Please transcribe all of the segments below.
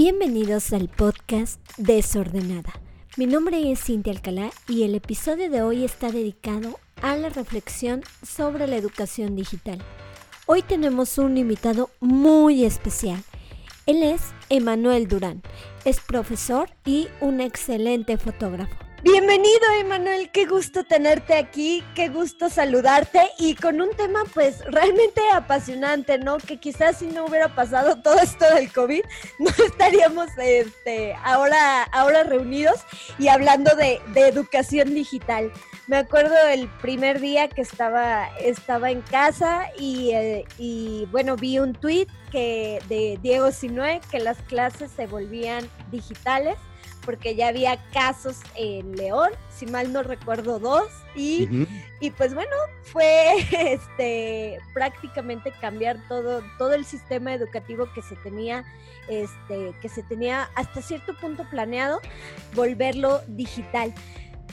Bienvenidos al podcast Desordenada. Mi nombre es Cintia Alcalá y el episodio de hoy está dedicado a la reflexión sobre la educación digital. Hoy tenemos un invitado muy especial. Él es Emanuel Durán. Es profesor y un excelente fotógrafo. Bienvenido, Emanuel. Qué gusto tenerte aquí, qué gusto saludarte y con un tema pues realmente apasionante, ¿no? Que quizás si no hubiera pasado todo esto del COVID, no estaríamos este, ahora, ahora reunidos y hablando de, educación digital. Me acuerdo el primer día que estaba, estaba en casa y, eh, y bueno, vi un tweet que, de Diego Sinue que las clases se volvían digitales porque ya había casos en León, si mal no recuerdo dos, y, y pues bueno, fue este prácticamente cambiar todo, todo el sistema educativo que se tenía, este, que se tenía hasta cierto punto planeado, volverlo digital.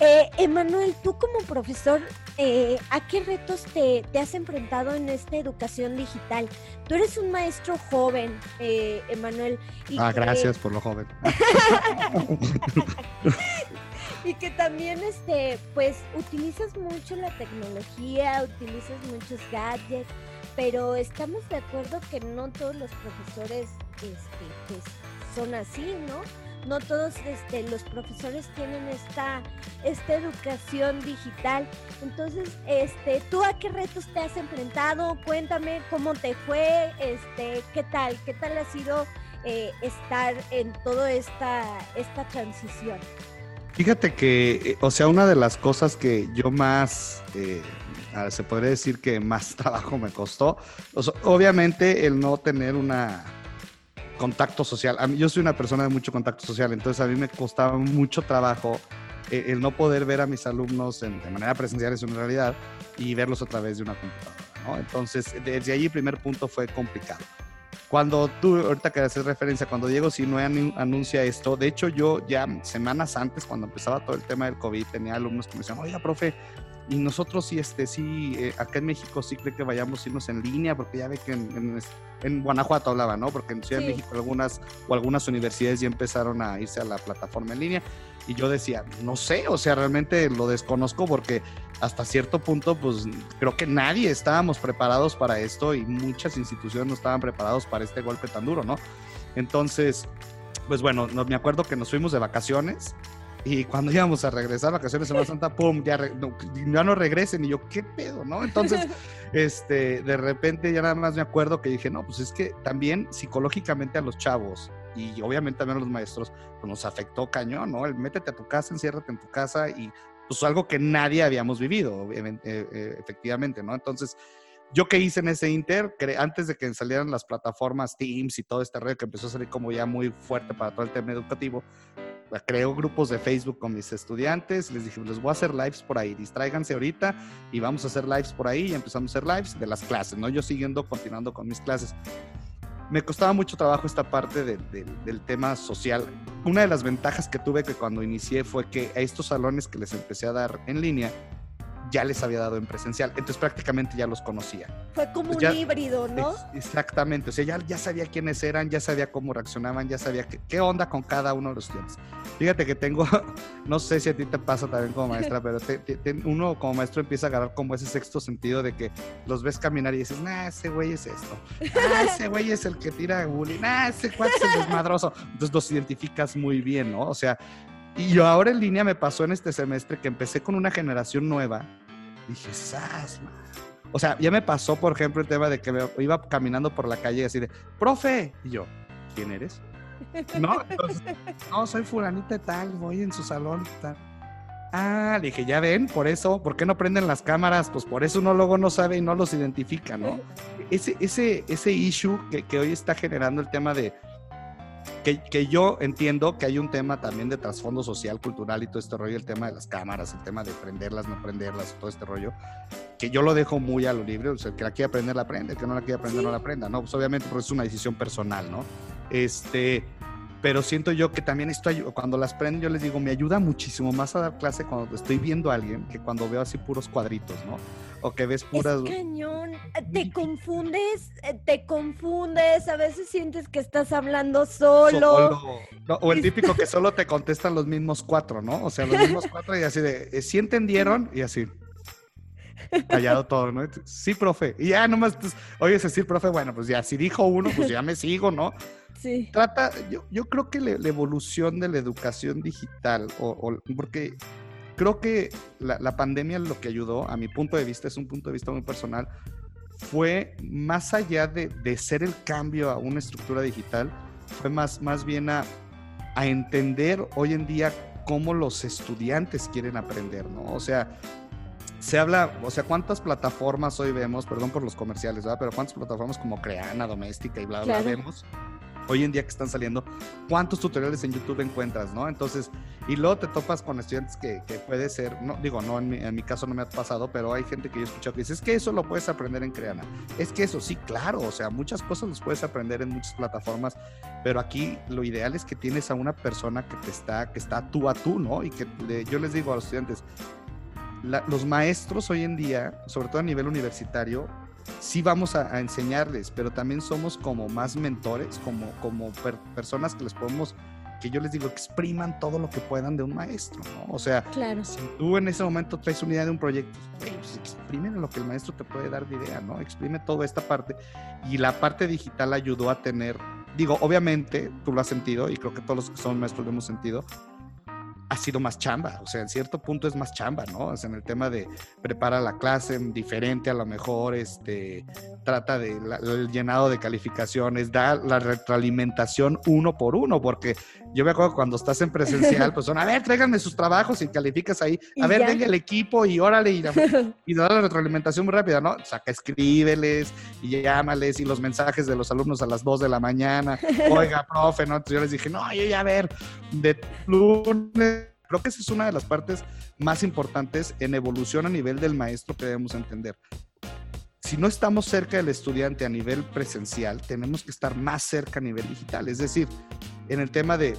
Eh, Emanuel, tú como profesor, eh, ¿a qué retos te, has enfrentado en esta educación digital? Tú eres un maestro joven, eh, Emanuel. ah, gracias por lo joven. y que también, este, pues, utilizas mucho la tecnología, utilizas muchos gadgets, pero estamos de acuerdo que no todos los profesores, este, pues, son así, ¿no? No todos este, los profesores tienen esta, esta educación digital. Entonces, este, ¿tú a qué retos te has enfrentado? Cuéntame cómo te fue, este, qué tal, qué tal ha sido eh, estar en toda esta, esta transición. Fíjate que, eh, o sea, una de las cosas que yo más, eh, se podría decir que más trabajo me costó, obviamente el no tener una contacto social. Yo soy una persona de mucho contacto social, entonces a mí me costaba mucho trabajo eh, el no poder ver a mis alumnos de manera presencial es una realidad y verlos a través de una computadora. ¿no? Entonces, desde allí el primer punto fue complicado. Cuando tú, ahorita que haces referencia, cuando Diego si no anuncia esto, de hecho yo ya semanas antes, cuando empezaba todo el tema del COVID, tenía alumnos que me decían, oiga, profe, y nosotros sí, este, sí, eh, acá en México sí cree que vayamos a irnos en línea, porque ya ve que en, en, Guanajuato hablaba, ¿no? Porque en Ciudad de México algunas o algunas universidades ya empezaron a irse a la plataforma en línea. Y yo decía, no sé, o sea, realmente lo desconozco porque hasta cierto punto, pues creo que nadie estábamos preparados para esto y muchas instituciones no estaban preparados para este golpe tan duro, ¿no? Entonces, pues bueno, no, me acuerdo que nos fuimos de vacaciones y cuando íbamos a regresar vacaciones de Semana Santa, pum, ya no, ya no regresen. Y yo, ¿qué pedo, no? Entonces, este, de repente ya nada más me acuerdo que dije, no, pues es que también psicológicamente a los chavos y obviamente también a los maestros, pues nos afectó cañón, ¿no? El métete a tu casa, enciérrate en tu casa y pues algo que nadie habíamos vivido, eh, eh, efectivamente, ¿no? Entonces, yo que hice en ese Inter, antes de que salieran las plataformas Teams y todo este red que empezó a salir como ya muy fuerte para todo el tema educativo, creo grupos de Facebook con mis estudiantes, les dije, les voy a hacer lives por ahí, distráiganse ahorita y vamos a hacer lives por ahí y empezamos a hacer lives de las clases, ¿no? Yo siguiendo, continuando con mis clases. Me costaba mucho trabajo esta parte del tema social. Una de las ventajas que tuve que cuando inicié fue que a estos salones que les empecé a dar en línea, ya les había dado en presencial, entonces prácticamente ya los conocía. Fue como un híbrido, ¿no? exactamente, o sea, ya, ya sabía quiénes eran, ya sabía cómo reaccionaban, ya sabía qué, onda con cada uno de los estudiantes. Fíjate que tengo, no sé si a ti te pasa también como maestra, pero uno como maestro empieza a agarrar como ese sexto sentido de que los ves caminar y dices, nah, ese güey es esto, ah, ese güey es el que tira bullying, nah, ese cuate es el desmadroso. Entonces los identificas muy bien, ¿no? O sea, y yo ahora en línea me pasó en este semestre que empecé con una generación nueva. Dije, ¡sas! O sea, ya me pasó, por ejemplo, el tema de que me iba caminando por la calle así de, profe. Y yo, ¿quién eres? No, no, soy fulanita tal, voy en su salón tal. Ah, le dije, ya ven, por eso, ¿por qué no prenden las cámaras? Pues por eso uno luego no sabe y no los identifica, ¿no? Ese, ese, ese issue que, que hoy está generando el tema de, que, yo entiendo que hay un tema también de trasfondo social, cultural y todo este rollo, el tema de las cámaras, el tema de prenderlas, no prenderlas, todo este rollo, que yo lo dejo muy a lo libre, o sea, el que la quiera aprender, la aprende, el que no la quiera aprender, no la aprenda, ¿no? Pues obviamente, porque es una decisión personal, ¿no? Este, pero siento yo que también estoy, cuando las prendo, yo les digo, me ayuda muchísimo más a dar clase cuando estoy viendo a alguien que cuando veo así puros cuadritos, ¿no? O que ves puras... Es cañón, te confundes, eh, te confundes, a veces sientes que estás hablando solo. o el típico que solo te contestan los mismos cuatro, ¿no? O sea, los mismos cuatro y así de, eh, ¿sí entendieron? Y así callado todo, ¿no? Sí, profe. Y ya nomás, pues, oyes decir, profe, bueno, pues ya, si dijo uno, pues ya me sigo, ¿no? Sí. Trata, yo, yo creo que la, evolución de la educación digital, o, porque creo que la, pandemia lo que ayudó, a mi punto de vista, es un punto de vista muy personal, fue más allá de, de ser el cambio a una estructura digital, fue más, más bien a, a entender hoy en día cómo los estudiantes quieren aprender, ¿no? O sea, se habla, o sea, ¿cuántas plataformas hoy vemos? Perdón por los comerciales, ¿verdad? Pero ¿cuántas plataformas como Creana, Doméstica y bla, bla, vemos? Hoy en día que están saliendo, ¿cuántos tutoriales en YouTube encuentras, no? Entonces, y luego te topas con estudiantes que, que puede ser, no, digo, no, en mi, en mi, caso no me ha pasado, pero hay gente que yo he escuchado que dice, es que eso lo puedes aprender en Creana. Es que eso, sí, claro, o sea, muchas cosas las puedes aprender en muchas plataformas, pero aquí lo ideal es que tienes a una persona que te está, que está tú a tú, ¿no? Y que yo les digo a los estudiantes, los maestros hoy en día, sobre todo a nivel universitario, sí vamos a, enseñarles, pero también somos como más mentores, como, como personas que les podemos, que yo les digo, expriman todo lo que puedan de un maestro, ¿no? O sea, si tú en ese momento traes una idea de un proyecto, pues exprimen lo que el maestro te puede dar de idea, ¿no? Exprime toda esta parte. Y la parte digital ayudó a tener, digo, obviamente, tú lo has sentido, y creo que todos los que son maestros lo hemos sentido, ha sido más chamba, o sea, en cierto punto es más chamba, ¿no? O sea, en el tema de prepara la clase diferente, a lo mejor, este, trata de el llenado de calificaciones, da la retroalimentación uno por uno, porque yo me acuerdo cuando estás en presencial, pues son, a ver, tráiganme sus trabajos y calificas ahí, a ver, venga el equipo y órale, y, y da la retroalimentación muy rápida, ¿no? O sea, que escríbeles y llámales y los mensajes de los alumnos a las 2 de la mañana, oiga, profe, ¿no? Entonces yo les dije, no, yo ya a ver, de lunes Creo que esa es una de las partes más importantes en evolución a nivel del maestro que debemos entender. Si no estamos cerca del estudiante a nivel presencial, tenemos que estar más cerca a nivel digital. Es decir, en el tema de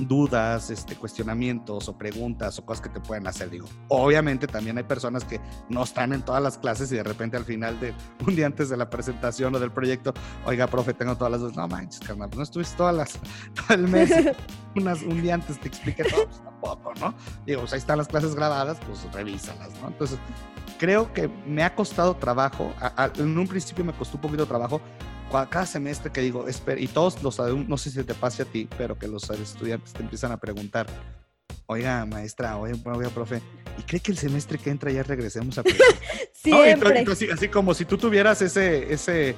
dudas, este, cuestionamientos o preguntas o cosas que te pueden hacer. Digo, obviamente también hay personas que no están en todas las clases y de repente al final de un día antes de la presentación o del proyecto, oiga, profe, tengo todas las dudas. No manches, carnal, no estuviste todas las, todo el mes, unas, un día antes te expliqué todo, pues tampoco, ¿no? Digo, pues ahí están las clases grabadas, pues revísalas, ¿no? Entonces, creo que me ha costado trabajo, en un principio me costó un poquito de trabajo cada semestre que digo, y todos los alumnos, no sé si te pase a ti, pero que los estudiantes te empiezan a preguntar, oiga, maestra, oiga, oiga, profe, ¿y cree que el semestre que entra ya regresemos a Siempre. así, como si tú tuvieras ese, ese,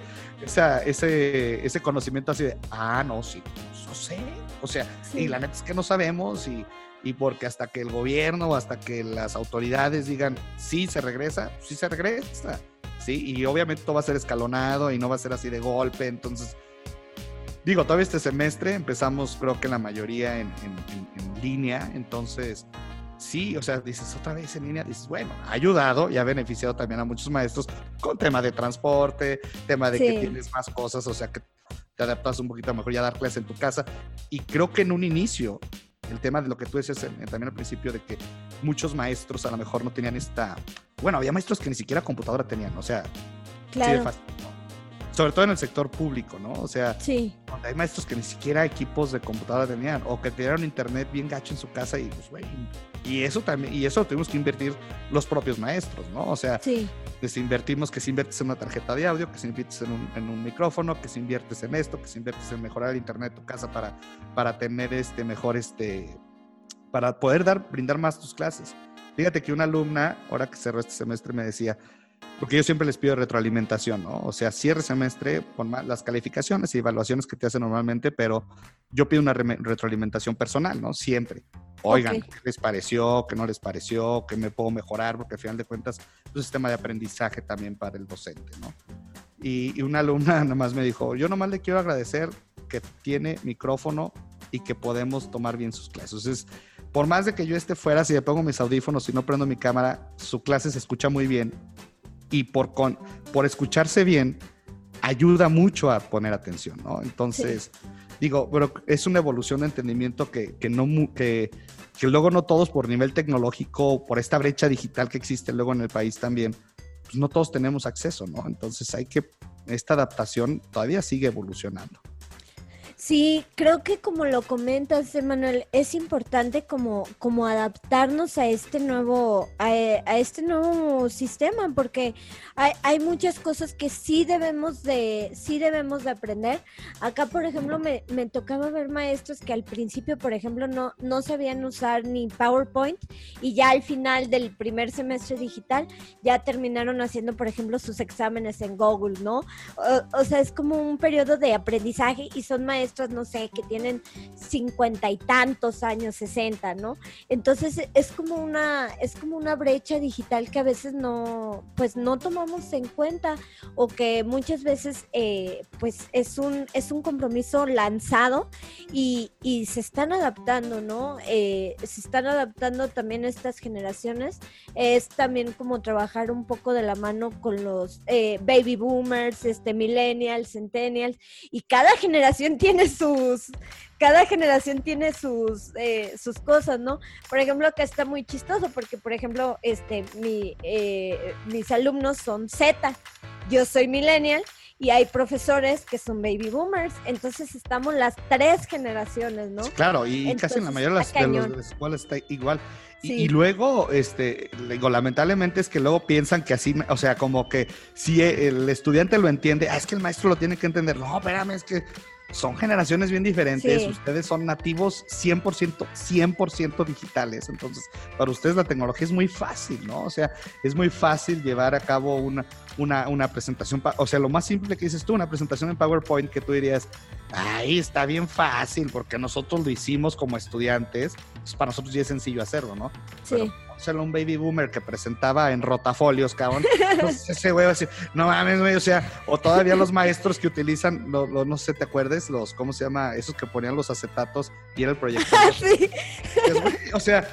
ese, ese conocimiento así de, ah, no, sí, no sé. O sea, y la neta es que no sabemos y, y porque hasta que el gobierno, hasta que las autoridades digan, sí, se regresa, sí se regresa. Y obviamente todo va a ser escalonado y no va a ser así de golpe, entonces, digo, todavía este semestre empezamos creo que la mayoría en, línea, entonces, sí, o sea, dices otra vez en línea, dices, bueno, ha ayudado y ha beneficiado también a muchos maestros con tema de transporte, tema de que tienes más cosas, o sea, que te adaptas un poquito mejor y a dar clases en tu casa. Y creo que en un inicio el tema de lo que tú decías también al principio, de que muchos maestros a lo mejor no tenían esta... Bueno, había maestros que ni siquiera computadora tenían, o sea, claro. Sobre todo en el sector público, ¿no? O sea, sí. hay maestros que ni siquiera equipos de computadora tenían, o que tenían internet bien gacho en su casa y pues, güey, y eso también, y eso tuvimos que invertir los propios maestros, ¿no? O sea, sí. si invertimos que si inviertes en una tarjeta de audio, que si inviertes en un, en un, micrófono, que si inviertes en esto, que si inviertes en mejorar el internet de tu casa para, para tener este mejor, este, para poder dar, brindar más tus clases. Fíjate que una alumna, ahora que cerró este semestre, me decía, porque yo siempre les pido retroalimentación, ¿no? O sea, cierre semestre con las calificaciones y evaluaciones que te hacen normalmente, pero yo pido una retroalimentación personal, ¿no? Siempre. Oigan, ¿qué les pareció? ¿Qué no les pareció? ¿Qué me puedo mejorar? Porque al final de cuentas es un sistema de aprendizaje también para el docente, ¿no? Y, y una alumna nada más me dijo, yo nomás le quiero agradecer que tiene micrófono y que podemos tomar bien sus clases. Entonces, por más de que yo esté fuera, si le pongo mis audífonos y no prendo mi cámara, su clase se escucha muy bien y por, por escucharse bien, ayuda mucho a poner atención, ¿no? Entonces, digo, pero es una evolución de entendimiento que, que no, que, que luego no todos por nivel tecnológico, por esta brecha digital que existe luego en el país también, pues no todos tenemos acceso, ¿no? Entonces hay que, esta adaptación todavía sigue evolucionando. Sí, creo que como lo comentas, Emanuel, es importante como, como adaptarnos a este nuevo, a, este nuevo sistema, porque hay, hay, muchas cosas que sí debemos de, sí debemos de aprender. Acá, por ejemplo, me, me, tocaba ver maestros que al principio, por ejemplo, no, no sabían usar ni PowerPoint y ya al final del primer semestre digital ya terminaron haciendo, por ejemplo, sus exámenes en Google, ¿no? O, o sea, es como un periodo de aprendizaje y son maestros no sé, que tienen cincuenta y tantos años, sesenta, ¿no? Entonces es como una, es como una brecha digital que a veces no, pues no tomamos en cuenta o que muchas veces eh, pues es un, es un compromiso lanzado y, y se están adaptando, ¿no? Eh, se están adaptando también estas generaciones. Es también como trabajar un poco de la mano con los eh, baby boomers, este, millennials, centennials, y cada generación tiene sus, cada generación tiene sus, eh, sus cosas, ¿no? Por ejemplo, acá está muy chistoso porque, por ejemplo, este, mi, eh, mis alumnos son Z, yo soy millennial y hay profesores que son baby boomers, entonces estamos las tres generaciones, ¿no? claro, y casi en la mayoría de las, de las escuelas está igual. Y, luego, este, digo, lamentablemente es que luego piensan que así, o sea, como que si el estudiante lo entiende, ah, es que el maestro lo tiene que entender. No, espérame, es que son generaciones bien diferentes. Ustedes son nativos 100%, 100% digitales. Entonces, para ustedes la tecnología es muy fácil, ¿no? O sea, es muy fácil llevar a cabo una, una, una presentación. O sea, lo más simple que dices tú, una presentación en PowerPoint que tú dirías, ahí está bien fácil, porque nosotros lo hicimos como estudiantes. Pues para nosotros ya es sencillo hacerlo, ¿no? Sí solo un baby boomer que presentaba en rotafolios, cabrón. ese güey va a decir, no mames, güey, o sea, o todavía los maestros que utilizan, lo, no sé, ¿te acuerdes? Los, ¿cómo se llama? Esos que ponían los acetatos y era el proyector. sí. o sea,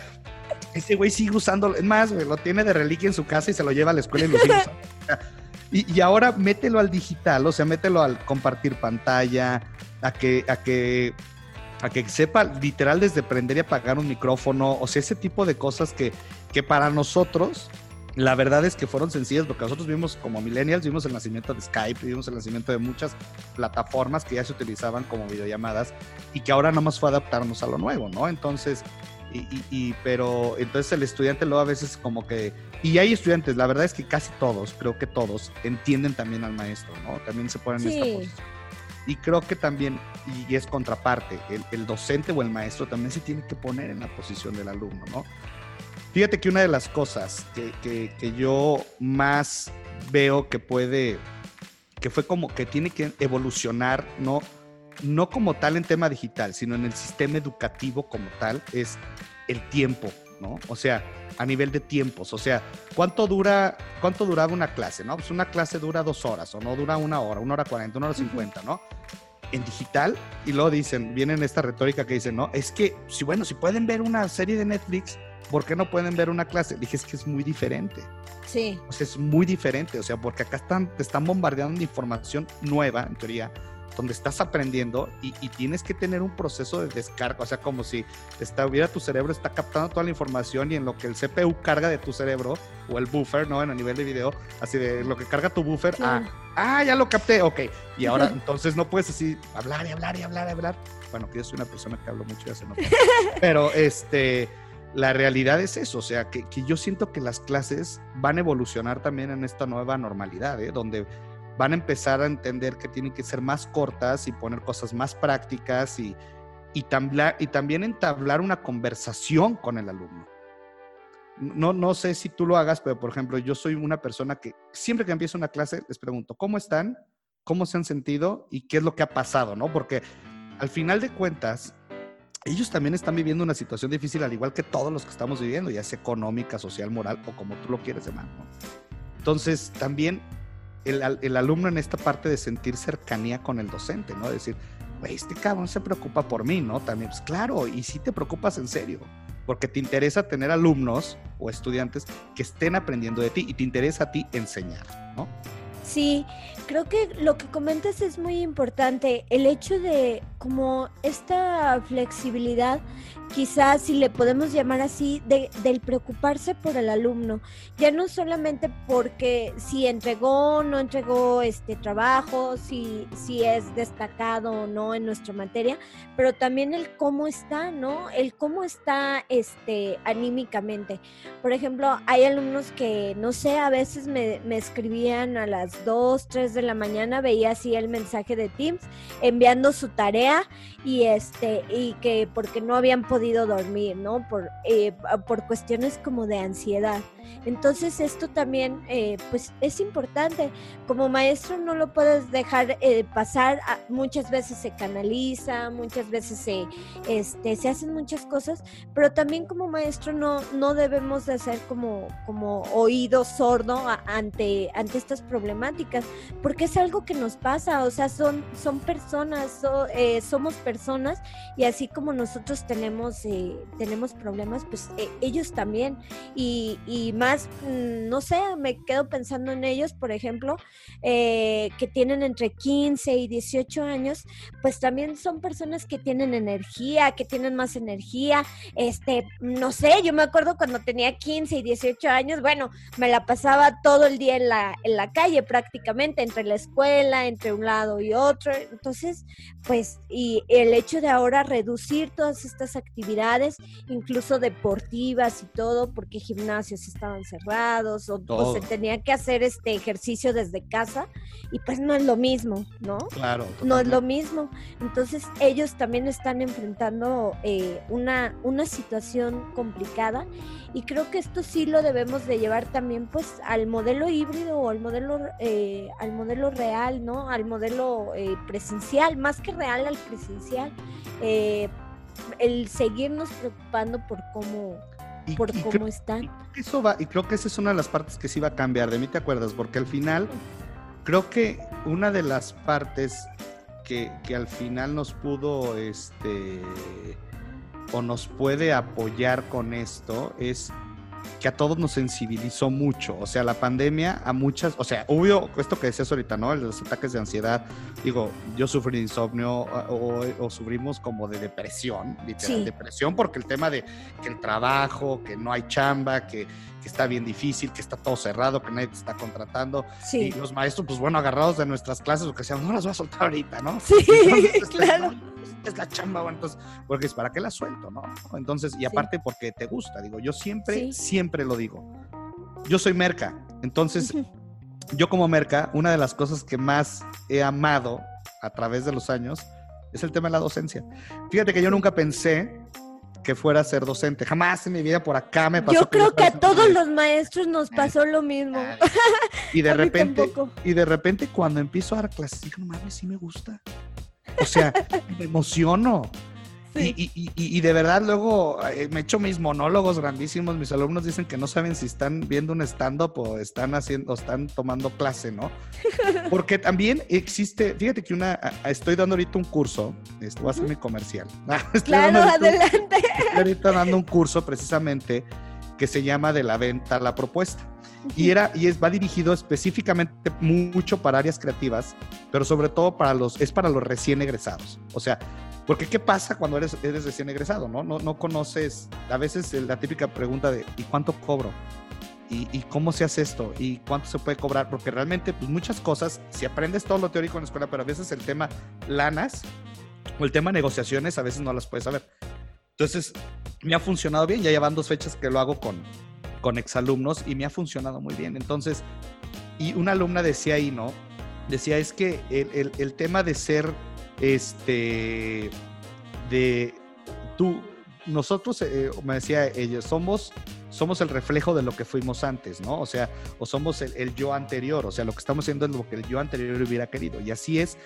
ese güey sigue usando, es más, güey, lo tiene de reliquia en su casa y se lo lleva a la escuela y lo sigue usando. Y, y, ahora mételo al digital, o sea, mételo al compartir pantalla, a que, a que a que sepa literal desde prender y apagar un micrófono, o sea, ese tipo de cosas que, que para nosotros, la verdad es que fueron sencillas, porque nosotros vimos como millennials, vimos el nacimiento de Skype, vimos el nacimiento de muchas plataformas que ya se utilizaban como videollamadas y que ahora nada más fue adaptarnos a lo nuevo, ¿no? Entonces, y, y, pero entonces el estudiante luego a veces como que, y hay estudiantes, la verdad es que casi todos, creo que todos, entienden también al maestro, ¿no? También se ponen en esta posición. Y creo que también, y es contraparte, el, docente o el maestro también se tiene que poner en la posición del alumno, ¿no? Fíjate que una de las cosas que, que, yo más veo que puede, que fue como que tiene que evolucionar, ¿no? No como tal en tema digital, sino en el sistema educativo como tal, es el tiempo, ¿no? O sea, a nivel de tiempos. O sea, ¿cuánto dura, cuánto duraba una clase? ¿No? Pues una clase dura dos horas, o no dura una hora, una hora cuarenta, una hora cincuenta, ¿no? En digital, y luego dicen, vienen esta retórica que dicen, no, es que, si bueno, si pueden ver una serie de Netflix, ¿por qué no pueden ver una clase? Dije, es que es muy diferente. Sí. O sea, es muy diferente, o sea, porque acá están, te están bombardeando de información nueva, en teoría, donde estás aprendiendo y, tienes que tener un proceso de descarga, o sea, como si hubiera tu cerebro está captando toda la información y en lo que el CPU carga de tu cerebro o el buffer, ¿no? En el nivel de video, así de lo que carga tu buffer, ah, ah, ya lo capté, ok. Y ahora entonces no puedes así hablar y hablar y hablar y hablar. Bueno, que yo soy una persona que hablo mucho y hace no. Pero este, la realidad es eso, o sea, que, que yo siento que las clases van a evolucionar también en esta nueva normalidad, ¿eh? Donde van a empezar a entender que tienen que ser más cortas y poner cosas más prácticas y, y, y también entablar una conversación con el alumno. No, no sé si tú lo hagas, pero por ejemplo, yo soy una persona que siempre que empiezo una clase les pregunto, ¿cómo están? ¿Cómo se han sentido? ¿Y qué es lo que ha pasado? ¿no? Porque al final de cuentas, ellos también están viviendo una situación difícil, al igual que todos los que estamos viviendo, ya sea económica, social, moral o como tú lo quieres llamar. ¿no? Entonces, también el, alumno en esta parte de sentir cercanía con el docente, ¿no? Decir, este cabrón se preocupa por mí, ¿no? También, pues claro, y si te preocupas en serio, porque te interesa tener alumnos o estudiantes que estén aprendiendo de ti y te interesa a ti enseñar, ¿no? Sí, creo que lo que comentas es muy importante, el hecho de como esta flexibilidad quizás si le podemos llamar así, de, del preocuparse por el alumno, ya no solamente porque si entregó o no entregó este trabajo, si, si es destacado o no en nuestra materia, pero también el cómo está, ¿no? El cómo está este, anímicamente. Por ejemplo, hay alumnos que, no sé, a veces me, me escribían a las 2, 3 de la mañana, veía así el mensaje de Teams enviando su tarea y este y que porque no habían podido dormir, ¿no? Por, eh, por cuestiones como de ansiedad. Entonces esto también eh, pues es importante. Como maestro no lo puedes dejar eh, pasar. muchas veces se canaliza, muchas veces se, este, se hacen muchas cosas, pero también como maestro no, no debemos de ser como, como oído sordo ante, ante estas problemáticas, porque es algo que nos pasa, o sea, son, son personas, eh, somos personas y así como nosotros tenemos, tenemos problemas, pues ellos también. Y, y más, mm, no sé, me quedo pensando en ellos, por ejemplo, eh, que tienen entre 15 y 18 años, pues también son personas que tienen energía, que tienen más energía, este, no sé, yo me acuerdo cuando tenía 15 y 18 años, bueno, me la pasaba todo el día en la, en la calle prácticamente, entre la escuela, entre un lado y otro, entonces, pues, y el hecho de ahora reducir todas estas actividades, incluso deportivas y todo, porque gimnasios estaban cerrados o, se tenía que hacer este ejercicio desde casa y pues no es lo mismo, ¿no? Claro. No es lo mismo. Entonces ellos también están enfrentando eh, una, una situación complicada y creo que esto sí lo debemos de llevar también pues al modelo híbrido o al modelo, eh, al modelo real, ¿no? Al modelo eh, presencial, más que real al presencial. el seguirnos preocupando por cómo por cómo están. eso va, y creo que esa es una de las partes que sí va a cambiar, de mí te acuerdas, porque al final creo que una de las partes que, que al final nos pudo, este, o nos puede apoyar con esto es que a todos nos sensibilizó mucho. O sea, la pandemia a muchas, o sea, hubo esto que decías ahorita, ¿no? Los ataques de ansiedad. Digo, yo sufrí de insomnio o, sufrimos como de depresión, literal, depresión, porque el tema de que el trabajo, que no hay chamba, que, que está bien difícil, que está todo cerrado, que nadie te está contratando. Y los maestros, pues bueno, agarrados de nuestras clases, lo que decían, no las voy a soltar ahorita, ¿no? Sí, claro es la chamba, bueno, entonces, porque es para qué la suelto, ¿no? Entonces, y aparte porque te gusta, digo, yo siempre, siempre lo digo. Yo soy merca, entonces, yo como merca, una de las cosas que más he amado a través de los años es el tema de la docencia. Fíjate que yo nunca pensé que fuera a ser docente. Jamás en mi vida por acá me pasó. Yo creo que, a todos los maestros nos pasó lo mismo. Y de repente, y de repente cuando empiezo a dar clases, digo, no mames, sí me gusta. O sea, me emociono. Y, de verdad luego eh, me echo mis monólogos grandísimos. Mis alumnos dicen que no saben si están viendo un stand-up o están haciendo, están tomando clase, ¿no? Porque también existe, fíjate que una, estoy dando ahorita un curso, esto va a ser mi comercial. claro, adelante. estoy ahorita dando un curso precisamente que se llama de la venta a la propuesta. Y, era, y es, va dirigido específicamente mucho para áreas creativas, pero sobre todo para los, es para los recién egresados. O sea, porque ¿qué pasa cuando eres, eres recién egresado? ¿no? No, no conoces, a veces la típica pregunta de ¿y cuánto cobro? ¿Y, ¿Y, cómo se hace esto? ¿Y cuánto se puede cobrar? Porque realmente, pues muchas cosas, si aprendes todo lo teórico en la escuela, pero a veces el tema lanas o el tema negociaciones, a veces no las puedes saber. Entonces, me ha funcionado bien, ya llevan dos fechas que lo hago con, con exalumnos y me ha funcionado muy bien. Entonces, y una alumna decía ahí, ¿no? Decía, es que el, tema de ser, este, de tú, nosotros, eh, me decía ella, somos, somos el reflejo de lo que fuimos antes, ¿no? O sea, o somos el, el, yo anterior, o sea, lo que estamos haciendo es lo que el yo anterior hubiera querido. Y así es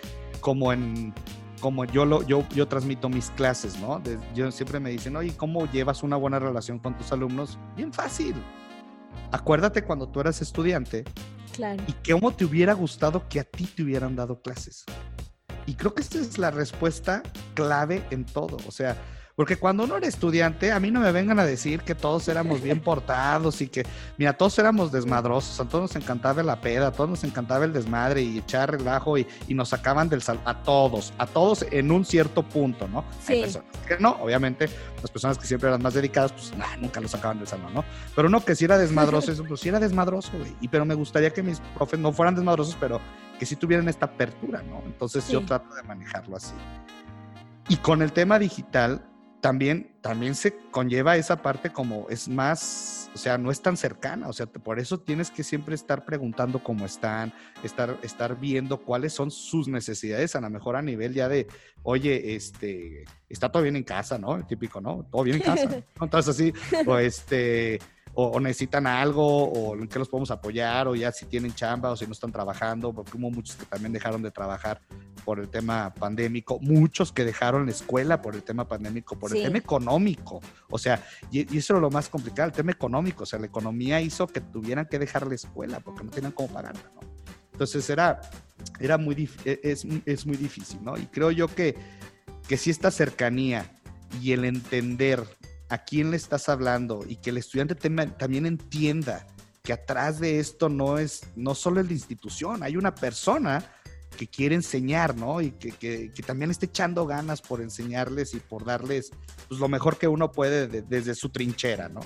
como en, como yo, lo, yo, yo transmito mis clases, ¿no? yo siempre me dicen, oye, ¿cómo llevas una buena relación con tus alumnos? Bien fácil. Acuérdate cuando tú eras estudiante claro. y cómo te hubiera gustado que a ti te hubieran dado clases. Y creo que esta es la respuesta clave en todo. O sea, Porque cuando uno era estudiante, a mí no me vengan a decir que todos éramos bien portados y que, mira, todos éramos desmadrosos, a todos nos encantaba la peda, a todos nos encantaba el desmadre y echar relajo y, y nos sacaban del salón, a todos, a todos en un cierto punto, ¿no? Sí. Hay personas que no, obviamente, las personas que siempre eran más dedicadas, pues nah, nunca lo sacaban del salón, ¿no? Pero uno que sí era desmadroso, eso, pues sí era desmadroso, güey. Y pero me gustaría que mis profes no fueran desmadrosos, pero que sí tuvieran esta apertura, ¿no? Entonces Sí. yo trato de manejarlo así. Y con el tema digital, también, también se conlleva esa parte como es más, o sea, no es tan cercana, o sea, te- por eso tienes que siempre estar preguntando cómo están, estar, estar viendo cuáles son sus necesidades, a lo mejor a nivel ya de, oye, este, está todo bien en casa, ¿no? El típico, ¿no? Todo bien en casa. ¿no? Entonces así, o este, o, o necesitan algo, o en qué los podemos apoyar, o ya si tienen chamba, o si no están trabajando, porque hubo muchos que también dejaron de trabajar por el tema pandémico, muchos que dejaron la escuela por el tema pandémico, por Sí. el tema económico. O sea, y, y eso era lo más complicado, el tema económico. O sea, la economía hizo que tuvieran que dejar la escuela porque no tenían cómo pagarla, ¿no? Entonces era, era muy, e- es, es muy difícil, ¿no? Y creo yo que, que si esta cercanía y el entender a quién le estás hablando y que el estudiante también entienda que atrás de esto no es, no solo es la institución, hay una persona que quiere enseñar, ¿no? Y que, que- también esté echando ganas por enseñarles y por darles pues, lo mejor que uno puede de- desde su trinchera, ¿no?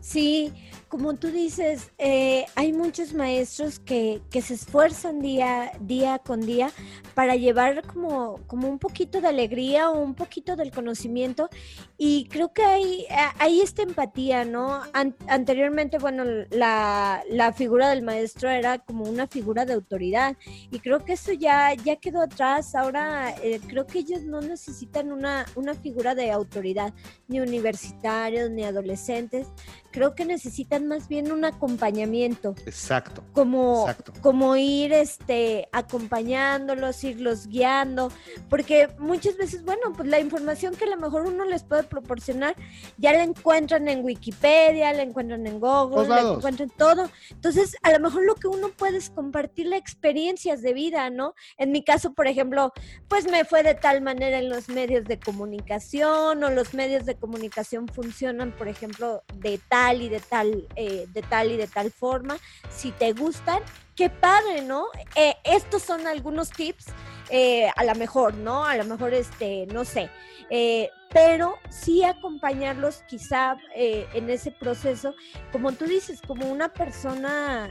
Sí, como tú dices, eh, hay muchos maestros que, que se esfuerzan día, día con día para llevar como, como un poquito de alegría o un poquito del conocimiento y creo que hay, hay esta empatía, ¿no? An- anteriormente, bueno, la, la figura del maestro era como una figura de autoridad y creo que eso ya, ya quedó atrás. Ahora eh, creo que ellos no necesitan una, una figura de autoridad, ni universitarios, ni adolescentes. Creo que necesitan más bien un acompañamiento, Exacto, como, exacto. como ir este, acompañándolos, irlos guiando, porque muchas veces, bueno, pues la información que a lo mejor uno les puede proporcionar ya la encuentran en Wikipedia, la encuentran en Google, la encuentran todo. Entonces, a lo mejor lo que uno puede es compartir las experiencias de vida, ¿no? En mi caso, por ejemplo, pues me fue de tal manera en los medios de comunicación o los medios de comunicación funcionan, por ejemplo, de tal y de tal, eh, de tal y de tal forma. Si te gustan, qué padre, ¿no? Eh, estos son algunos tips, eh, a lo mejor, ¿no? A lo mejor, este, no sé, eh, pero sí acompañarlos quizá eh, en ese proceso, como tú dices, como una persona,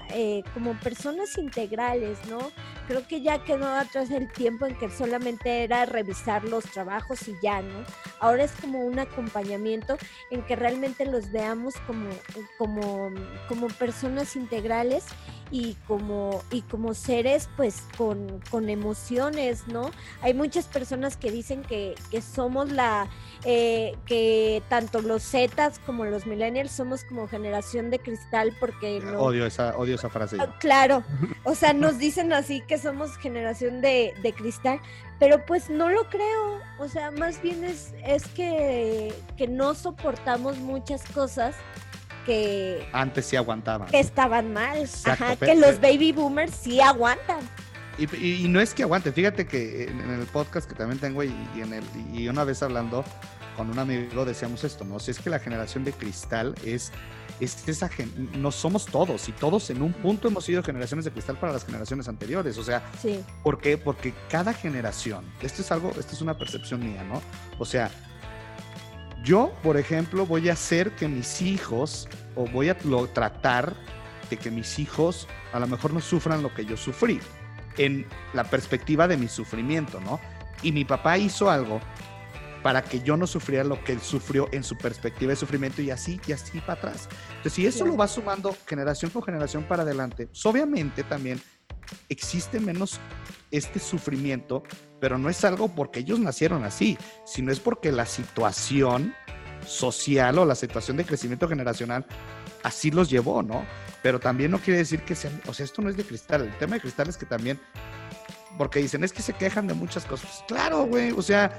como personas integrales, ¿no? Creo que ya quedó atrás el tiempo en que solamente era revisar los trabajos y ya, ¿no? Ahora es como un acompañamiento en que realmente los veamos como, como, como personas integrales y como, y como seres pues con, con emociones, ¿no? Hay muchas personas que dicen que, que somos la, eh, que tanto los Zetas como los millennials somos como generación de cristal porque no, Odio esa, odio esa frase. Ah, Claro, o sea, nos dicen así que somos generación de, de cristal, pero pues no lo creo, o sea, más bien es, es que, que no soportamos muchas cosas que, Antes sí aguantaban. que estaban mal, Exacto, ajá, pero- que los baby boomers sí aguantan. Y, y- y no es que aguante, fíjate que en, en el podcast que también tengo y, y en el, y una vez hablando con un amigo decíamos esto, ¿no? Si es que la generación de cristal es, es esa gen- no somos todos y todos en un punto hemos sido generaciones de cristal para las generaciones anteriores, o sea, Sí, ¿por qué? Porque cada generación, esto es algo, esto es una percepción mía, ¿no? O sea, yo, por ejemplo, voy a hacer que mis hijos, o voy a lo- tratar de que mis hijos a lo mejor no sufran lo que yo sufrí, en la perspectiva de mi sufrimiento, ¿no? Y mi papá hizo algo para que yo no sufriera lo que él sufrió en su perspectiva de sufrimiento y así, y así para atrás. Entonces, si eso Claro. lo va sumando generación con generación para adelante, pues obviamente también existe menos este sufrimiento, pero no es algo porque ellos nacieron así, sino es porque la situación social o la situación de crecimiento generacional así los llevó, ¿no? Pero también no quiere decir que sean, o sea, esto no es de cristal, el tema de cristal es que también, porque dicen, es que se quejan de muchas cosas. Claro, güey, o sea,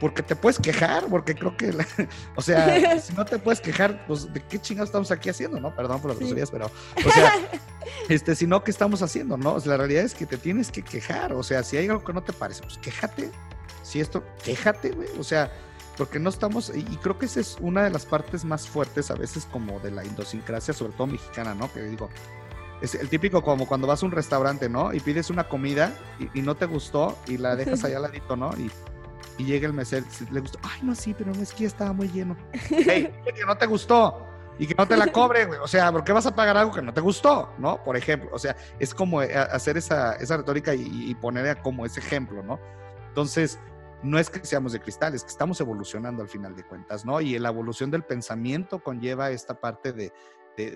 porque te puedes quejar, porque creo que, la- o sea, si no te puedes quejar, pues de qué chingados estamos aquí haciendo, ¿no? Perdón por las Sí. groserías, pero, o sea, este, si no, ¿qué estamos haciendo, no? O sea, la realidad es que te tienes que quejar, o sea, si hay algo que no te parece, pues quéjate. Si esto, quéjate, güey, o sea, porque no estamos, y creo que esa es una de las partes más fuertes a veces como de la idiosincrasia, sobre todo mexicana, ¿no? Que digo, es el típico como cuando vas a un restaurante, ¿no? Y pides una comida y, no te gustó y la dejas allá al ladito, ¿no? Y, y llega el mesero, le gustó, ay, no, sí, pero no es que ya estaba muy lleno. Hey, que no te gustó y que no te la cobre, güey. O sea, ¿por qué vas a pagar algo que no te gustó, no? Por ejemplo, o sea, es como eh, hacer esa, esa retórica y, y poner como ese ejemplo, ¿no? Entonces, no es que seamos de cristal, es que estamos evolucionando al final de cuentas, ¿no? Y la evolución del pensamiento conlleva esta parte de,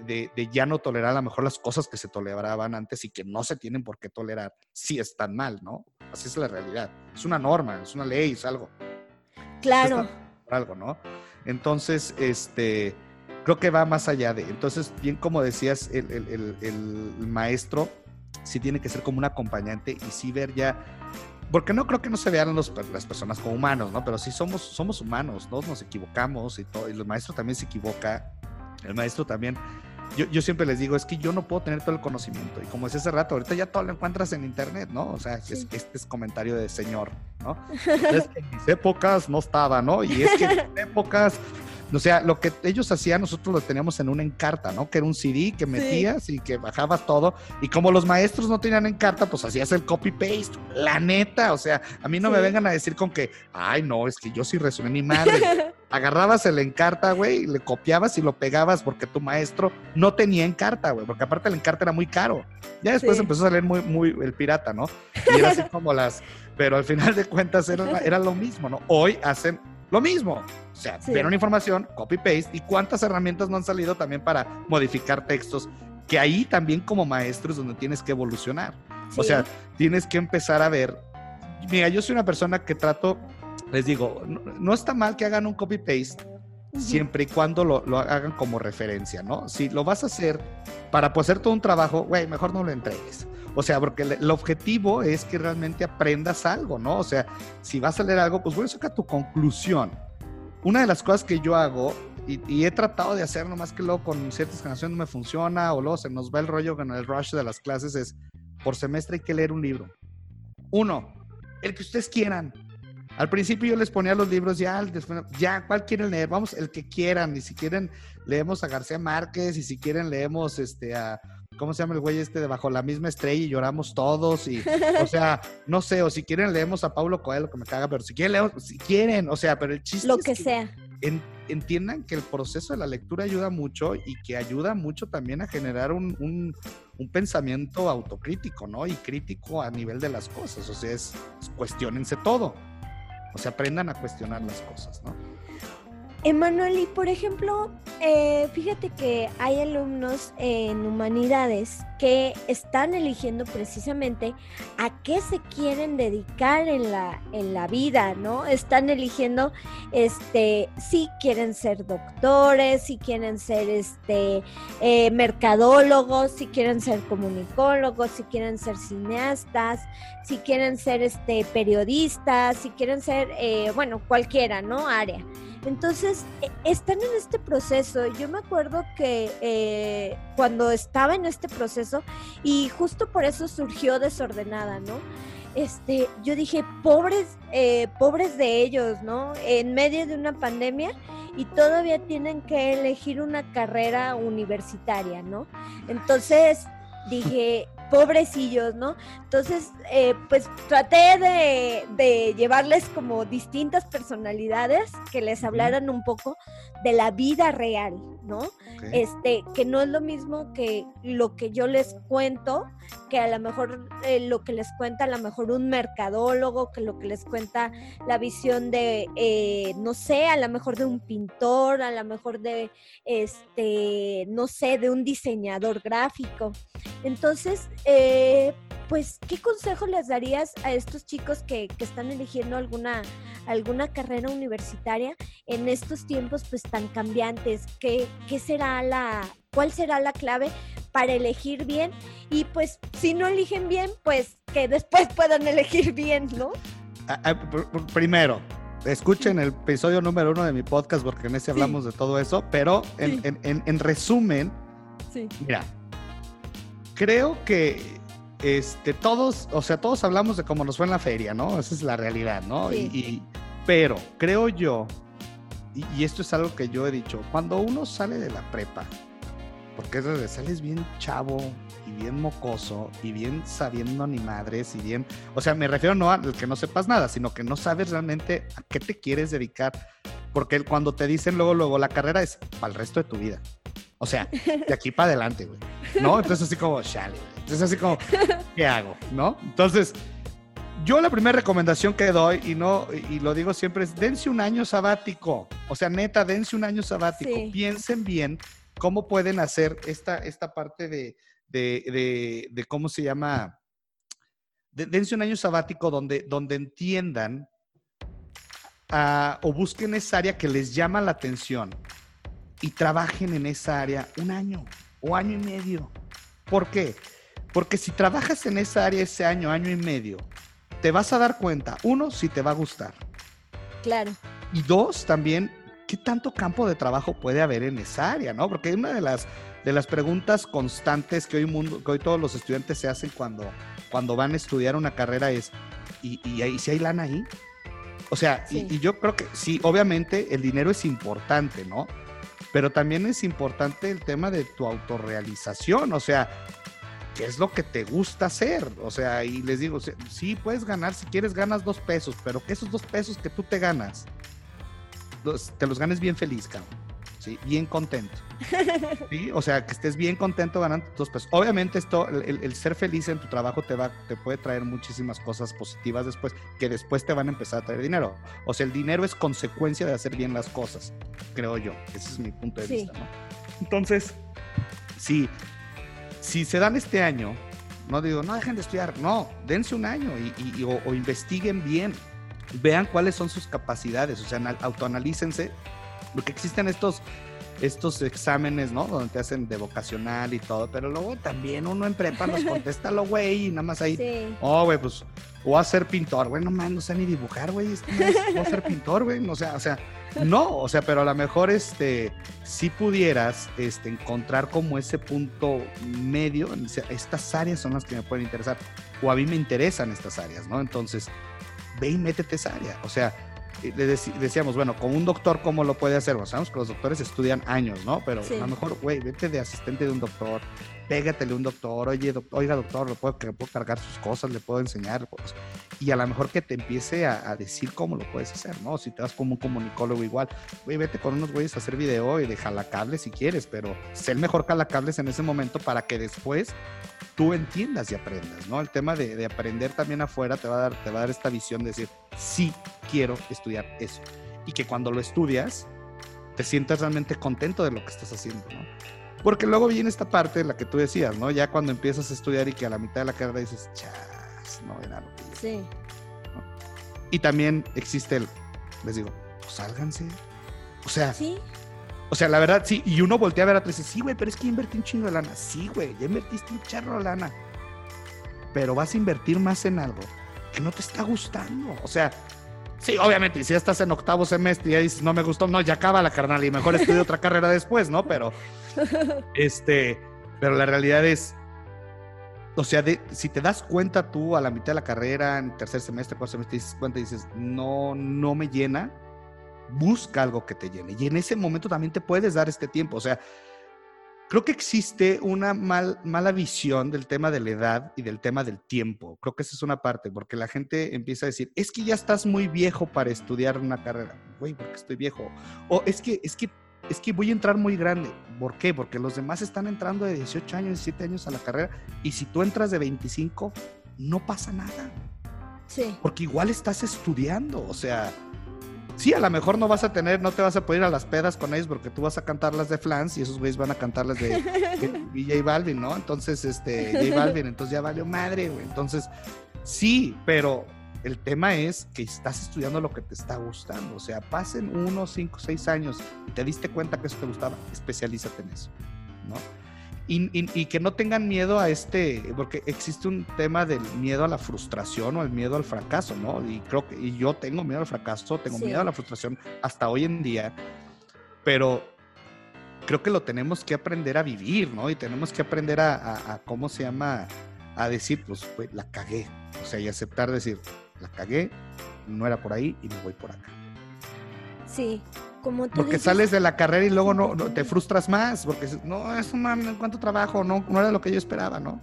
de, ya no tolerar a lo mejor las cosas que se toleraban antes y que no se tienen por qué tolerar si están mal, ¿no? Así es la realidad. Es una norma, es una ley, es algo. Claro. algo, ¿no? Entonces, este, creo que va más allá de. Entonces, bien como decías, el, el, el, maestro sí tiene que ser como un acompañante y sí ver ya porque no creo que no se vean los, las personas como humanos, ¿no? Pero sí somos, somos humanos, todos nos equivocamos y, todo, y el maestro también se equivoca el maestro también. Yo, yo, siempre les digo, es que yo no puedo tener todo el conocimiento. Y como es ese rato, ahorita ya todo lo encuentras en internet, ¿no? O sea, es, este es comentario de señor, ¿no? es que en mis épocas no estaba, ¿no? Y es que en mis épocas o sea, lo que ellos hacían, nosotros lo teníamos en una encarta, ¿no? Que era un CD que metías y que bajabas todo. Y como los maestros no tenían encarta, pues hacías el copy-paste. La neta, o sea, a mí no me vengan a decir con que, ay, no, es que yo sí resumí mi madre. Agarrabas el encarta, güey, le copiabas y lo pegabas porque tu maestro no tenía encarta, güey, porque aparte el encarta era muy caro. Ya después empezó a salir muy, muy el pirata, ¿no? Y era así como las. Pero al final de cuentas era, era lo mismo, ¿no? Hoy hacen lo mismo. O sea, sí. una información, copy-paste, y cuántas herramientas no han salido también para modificar textos, que ahí también como maestro es donde tienes que evolucionar. O sea, tienes que empezar a ver. Mira, yo soy una persona que trato, les digo, no, está mal que hagan un copy-paste, siempre y cuando lo, lo, hagan como referencia, ¿no? Si lo vas a hacer para pues, hacer todo un trabajo, güey, mejor no lo entregues. O sea, porque el, objetivo es que realmente aprendas algo, ¿no? O sea, si vas a leer algo, pues bueno, saca tu conclusión. Una de las cosas que yo hago, y, he tratado de hacer, nomás que luego con ciertas generaciones no me funciona, o luego se nos va el rollo con el rush de las clases, es por semestre hay que leer un libro. Uno, el que ustedes quieran. Al principio yo les ponía los libros ya, ya, ¿cuál quieren leer? Vamos, el que quieran. Y si quieren, leemos a García Márquez, y si quieren, leemos este, a ¿cómo se llama el güey este de bajo la misma estrella y lloramos todos? Y, o sea, no sé, o si quieren leemos a Pablo Coelho, que me caga, pero si quieren leemos, si quieren, o sea, pero el chiste Lo que, sea. entiendan que el proceso de la lectura ayuda mucho y que ayuda mucho también a generar un, un, pensamiento autocrítico, ¿no? Y crítico a nivel de las cosas, o sea, es, es cuestionense todo. O sea, aprendan a cuestionar las cosas, ¿no? Emanuel, y por ejemplo, eh, fíjate que hay alumnos en humanidades que están eligiendo precisamente a qué se quieren dedicar en la, en la vida, ¿no? Están eligiendo, este, si quieren ser doctores, si quieren ser, este, eh, mercadólogos, si quieren ser comunicólogos, si quieren ser cineastas, si quieren ser, este, periodistas, si quieren ser, eh, bueno, cualquiera, ¿no? Área. Entonces, e, están en este proceso. Yo me acuerdo que eh, cuando estaba en este proceso, y justo por eso surgió desordenada, ¿no? Este, yo dije, pobres, eh, pobres de ellos, ¿no? En medio de una pandemia y todavía tienen que elegir una carrera universitaria, ¿no? Entonces dije, pobrecillos, ¿no? Entonces, eh, pues traté de, llevarles como distintas personalidades que les hablaran un poco de la vida real, ¿no? Este, que no es lo mismo que lo que yo les cuento, que a lo mejor eh, lo que les cuenta a lo mejor un mercadólogo, que lo que les cuenta la visión de, eh, no sé, a lo mejor de un pintor, a lo mejor de, este, no sé, de un diseñador gráfico. Entonces, eh, pues, ¿qué consejo les darías a estos chicos que, están eligiendo alguna, alguna carrera universitaria en estos tiempos pues tan cambiantes? ¿Qué, qué será la, cuál será la clave para elegir bien? Y pues, si no eligen bien, pues que después puedan elegir bien, ¿no? Ah, ah, primero, escuchen el episodio número uno de mi podcast porque en ese hablamos de todo eso, pero en, resumen, mira, creo que este, todos, o sea, todos hablamos de cómo nos fue en la feria, ¿no? Esa es la realidad, ¿no? Y, pero creo yo y, esto es algo que yo he dicho, cuando uno sale de la prepa, porque es donde sales bien chavo y bien mocoso y bien sabiendo ni madres y bien, o sea, me refiero no a que no sepas nada, sino que no sabes realmente a qué te quieres dedicar, porque cuando te dicen luego, luego, la carrera es para el resto de tu vida. O sea, de aquí para adelante, güey. ¿No? Entonces así como, chale, Entonces así como, ¿qué hago? ¿No? Entonces, yo la primera recomendación que doy, y no, y lo digo siempre, es dense un año sabático. O sea, neta, dense un año sabático. Piensen bien cómo pueden hacer esta, esta parte de, de, de, cómo se llama. dense un año sabático donde, donde entiendan ah, o busquen esa área que les llama la atención y trabajen en esa área un año o año y medio. ¿Por qué? Porque si trabajas en esa área ese año, año y medio, te vas a dar cuenta, uno, si te va a gustar. Claro. Y dos, también, ¿qué tanto campo de trabajo puede haber en esa área? ¿no? Porque una de las, de las preguntas constantes que hoy, mundo, que hoy todos los estudiantes se hacen cuando, cuando van a estudiar una carrera es, ¿y, y, si hay lana ahí? O sea, y, y, yo creo que sí, obviamente el dinero es importante, ¿no? Pero también es importante el tema de tu autorrealización, o sea, qué es lo que te gusta hacer. O sea, y les digo, sí, puedes ganar, si quieres ganas dos pesos, pero que esos dos pesos que tú te ganas, te los ganes bien feliz, cabrón. Sí, bien contento. ¿Sí? O sea, que estés bien contento ganando dos pesos. Obviamente esto, el, ser feliz en tu trabajo te va, te puede traer muchísimas cosas positivas después, que después te van a empezar a traer dinero. O sea, el dinero es consecuencia de hacer bien las cosas, creo yo. Ese es mi punto de vista, ¿no? Entonces, sí, si se dan este año, no digo, no dejen de estudiar, no, dense un año y, o, investiguen bien, vean cuáles son sus capacidades, o sea, autoanalícense, porque existen estos, estos exámenes, ¿no? Donde te hacen de vocacional y todo, pero luego también uno en prepa nos contesta lo güey y nada más ahí, oh, güey, pues, o a ser pintor, güey, no mames, no sé ni dibujar, güey, o a ser pintor, güey, no sé, o sea, no, o sea, pero a lo mejor este, si pudieras este, encontrar como ese punto medio, estas áreas son las que me pueden interesar, o a mí me interesan estas áreas, ¿no? Entonces, ve y métete esa área. O sea, decíamos, bueno, con un doctor, ¿cómo lo puede hacer? Bueno, sabemos que los doctores estudian años, ¿no? Pero a lo mejor, güey, vete de asistente de un doctor, pégatele a un doctor, oye, oiga doctor, le puedo, puedo, cargar sus cosas, le puedo enseñar, pues, y a lo mejor que te empiece a, decir cómo lo puedes hacer, ¿no? Si te vas como un comunicólogo igual, güey, vete con unos güeyes a hacer video y de jalacables si quieres, pero sé el mejor jalacables en ese momento para que después tú entiendas y aprendas, ¿no? El tema de, de, aprender también afuera te va, a dar, te va a dar esta visión de decir, sí quiero estudiar eso. Y que cuando lo estudias, te sientas realmente contento de lo que estás haciendo, ¿no? Porque luego viene esta parte de la que tú decías, ¿no? Ya cuando empiezas a estudiar y que a la mitad de la carrera dices, chas, no era lo que Sí. Y también existe el, les digo, pues sálganse. O sea, ¿Sí? o sea, la verdad, sí. Y uno voltea a ver a otro y dice, sí, güey, pero es que invertí un chingo de lana. Sí, güey, ya invertiste un charro de lana. Pero vas a invertir más en algo que no te está gustando. O sea, Sí, obviamente, si ya estás en octavo semestre y ya dices, no me gustó, no, ya acaba la carnal y mejor estudio otra carrera después, ¿no? Pero, este, pero la realidad es, o sea, si te das cuenta tú a la mitad de la carrera, en tercer semestre, cuarto semestre, te dices cuenta y dices, no, no me llena, busca algo que te llene. Y en ese momento también te puedes dar este tiempo. O sea, Creo que existe una mal, mala visión del tema de la edad y del tema del tiempo. Creo que esa es una parte, porque la gente empieza a decir, es que ya estás muy viejo para estudiar una carrera. Güey, porque estoy viejo. O es que, es que, es que voy a entrar muy grande. ¿Por qué? Porque los demás están entrando de 18 años, 17 años a la carrera. Y si tú entras de 25, no pasa nada. Sí. Porque igual estás estudiando. O sea, Sí, a lo mejor no vas a tener, no te vas a poder ir a las pedas con ellos porque tú vas a cantar las de Flans y esos güeyes van a cantar las de, de Balvin, ¿no? Entonces, este, J Balvin, entonces ya valió madre, güey. Entonces, sí, pero el tema es que estás estudiando lo que te está gustando. O sea, pasen unos cinco, seis años y te diste cuenta que eso te gustaba, especialízate en eso, ¿no? Y, que no tengan miedo a este, porque existe un tema del miedo a la frustración o el miedo al fracaso, ¿no? Y creo que y yo tengo miedo al fracaso, tengo miedo a la frustración hasta hoy en día, pero creo que lo tenemos que aprender a vivir, ¿no? Y tenemos que aprender a, ¿cómo se llama? A decir, pues, la cagué, o sea, y aceptar decir, la cagué, no era por ahí y me voy por acá. Sí, como tú Porque dices, sales de la carrera y luego no, no- te frustras más, porque no, eso man, cuánto trabajo, no, no era lo que yo esperaba, ¿no?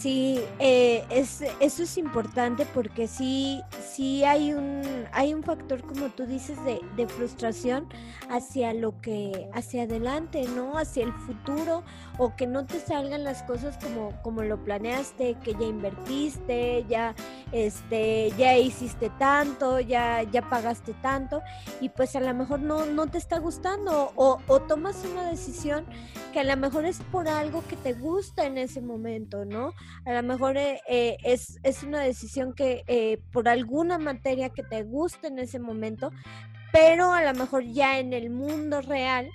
Sí, eh, es, eso es importante porque sí, sí hay un, hay un factor, como tú dices, de, de frustración hacia lo que, hacia adelante, ¿no? Hacia el futuro, o que no te salgan las cosas como, como lo planeaste, que ya invertiste, ya, este, ya hiciste tanto, ya, ya pagaste tanto, y pues a lo mejor no, no te está gustando, o, o tomas una decisión que a lo mejor es por algo que te gusta en ese momento, ¿no? A lo mejor eh, eh, es, es una decisión que eh, por alguna materia que te gusta en ese momento, pero a lo mejor ya en el mundo real,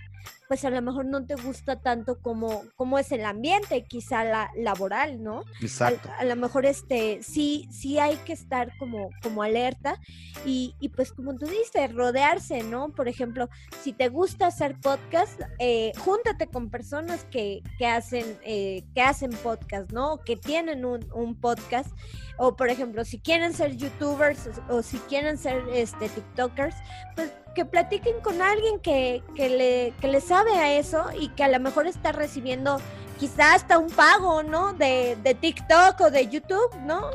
pues a lo mejor no te gusta tanto como, como es el ambiente, quizá la laboral, ¿no? A, Exacto. a lo mejor este sí, sí hay que estar como, como alerta y, y pues como tú dices, rodearse, ¿no? Por ejemplo, si te gusta hacer podcast, eh, júntate con personas que, que hacen, eh, que hacen podcast, ¿no? Que tienen un, un podcast. O por ejemplo, si quieren ser youtubers o, o si quieren ser este TikTokers, pues que platiquen con alguien que, que, le, que le sabe a eso y que a lo mejor está recibiendo quizá hasta un pago, ¿no? De, de TikTok o de YouTube, ¿no?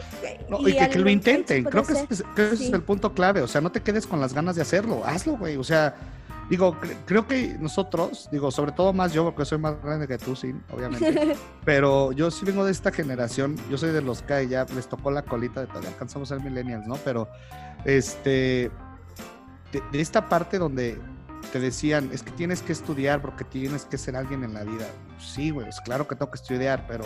No, y, que, que lo intenten. Creo que, ese, creo que ese es el punto clave. O sea, no te quedes con las ganas de hacerlo. Hazlo, güey. O sea, digo, cre- creo que nosotros, digo, sobre todo más yo, porque soy más grande que tú, sí, obviamente. pero yo sí vengo de esta generación. Yo soy de los que ya les tocó la colita de todavía alcanzamos a ser millennials, ¿no? Pero, este, de, de esta parte donde te decían, es que tienes que estudiar porque tienes que ser alguien en la vida. Sí, güey, es claro que tengo que estudiar, pero